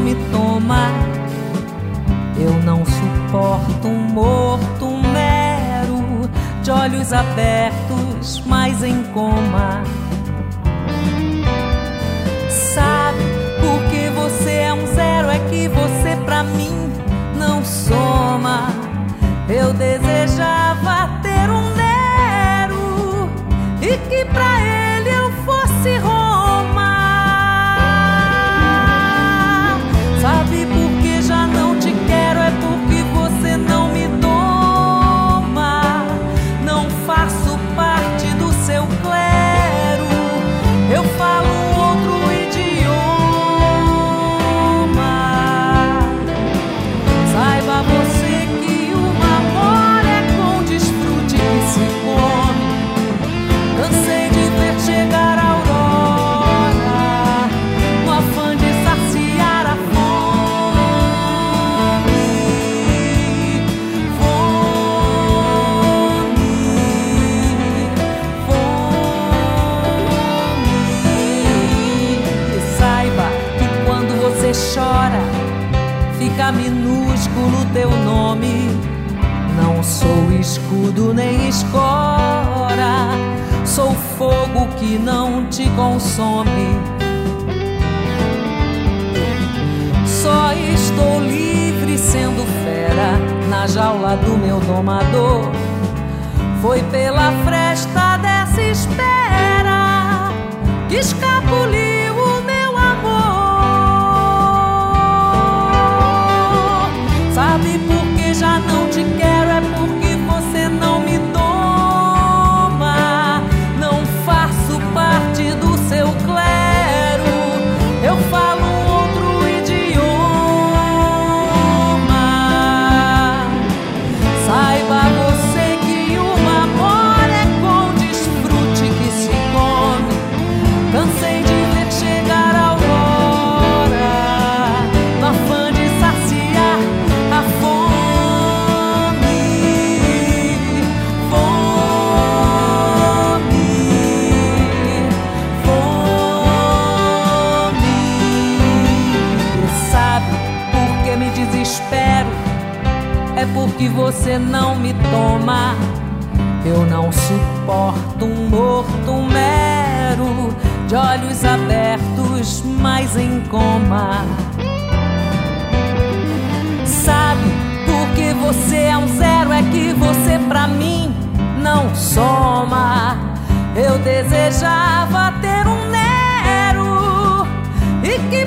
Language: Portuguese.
me toma. Eu não suporto um morto mero, de olhos abertos, mas em coma. Fica minúsculo teu nome. Não sou escudo nem escora, sou fogo que não te consome. Só estou livre sendo fera na jaula do meu domador. Foi pela fresta Sabe por que já não te quero? É porque você não me toma. Não faço parte do seu clero. Eu falo outro idioma. Saiba você que o amor é com desfrute que se come. Cansei que você não me toma. Eu não suporto um morto mero, de olhos abertos, mas em coma. Sabe por que você é um zero? É que você pra mim não soma. Eu desejava ter um nero e que